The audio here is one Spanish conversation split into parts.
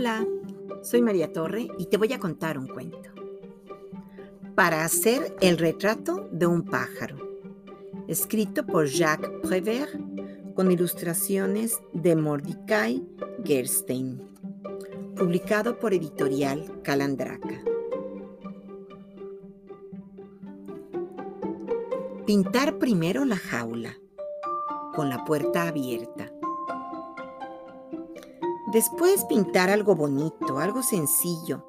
Hola, soy María Torre y te voy a contar un cuento. Para hacer el retrato de un pájaro, escrito por Jacques Prévert con ilustraciones de Mordecai Gerstein, publicado por editorial Calandraca. Pintar primero la jaula, con la puerta abierta Después pintar algo bonito, algo sencillo,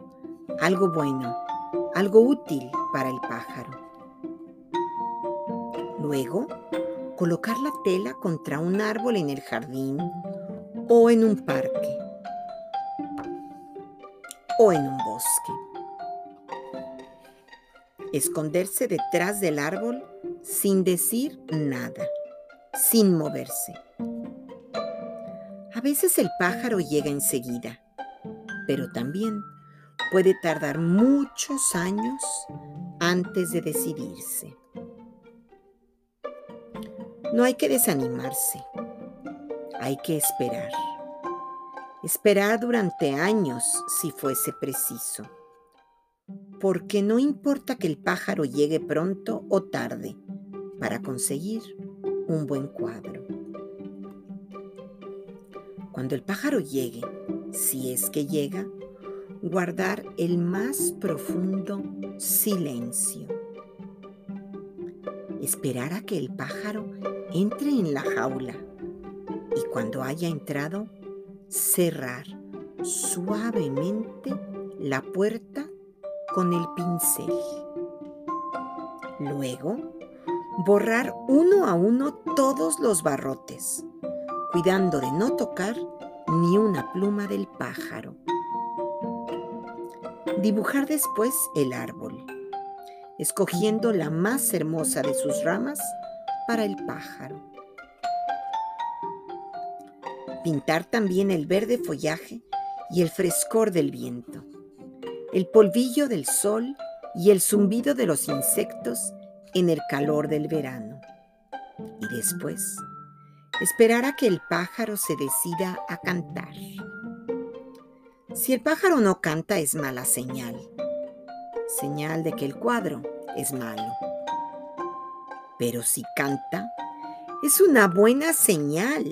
algo bueno, algo útil para el pájaro. Luego, colocar la tela contra un árbol en el jardín o en un parque o en un bosque. Esconderse detrás del árbol sin decir nada, sin moverse. A veces el pájaro llega enseguida, pero también puede tardar muchos años antes de decidirse. No hay que desanimarse, hay que esperar. Esperar durante años si fuese preciso, porque no importa que el pájaro llegue pronto o tarde para conseguir un buen cuadro. Cuando el pájaro llegue, si es que llega, guardar el más profundo silencio. Esperar a que el pájaro entre en la jaula y cuando haya entrado, cerrar suavemente la puerta con el pincel. Luego, borrar uno a uno todos los barrotes cuidando de no tocar ni una pluma del pájaro. Dibujar después el árbol, escogiendo la más hermosa de sus ramas para el pájaro. Pintar también el verde follaje y el frescor del viento, el polvillo del sol y el zumbido de los insectos en el calor del verano. Y después, esperar a que el pájaro se decida a cantar. Si el pájaro no canta es mala señal, señal de que el cuadro es malo. Pero si canta, es una buena señal,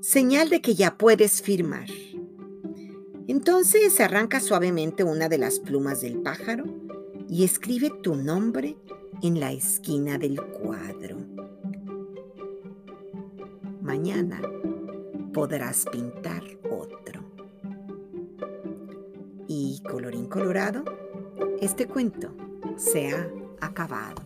señal de que ya puedes firmar. Entonces arranca suavemente una de las plumas del pájaro y escribe tu nombre en la esquina del cuadro mañana podrás pintar otro. Y colorín colorado, este cuento se ha acabado.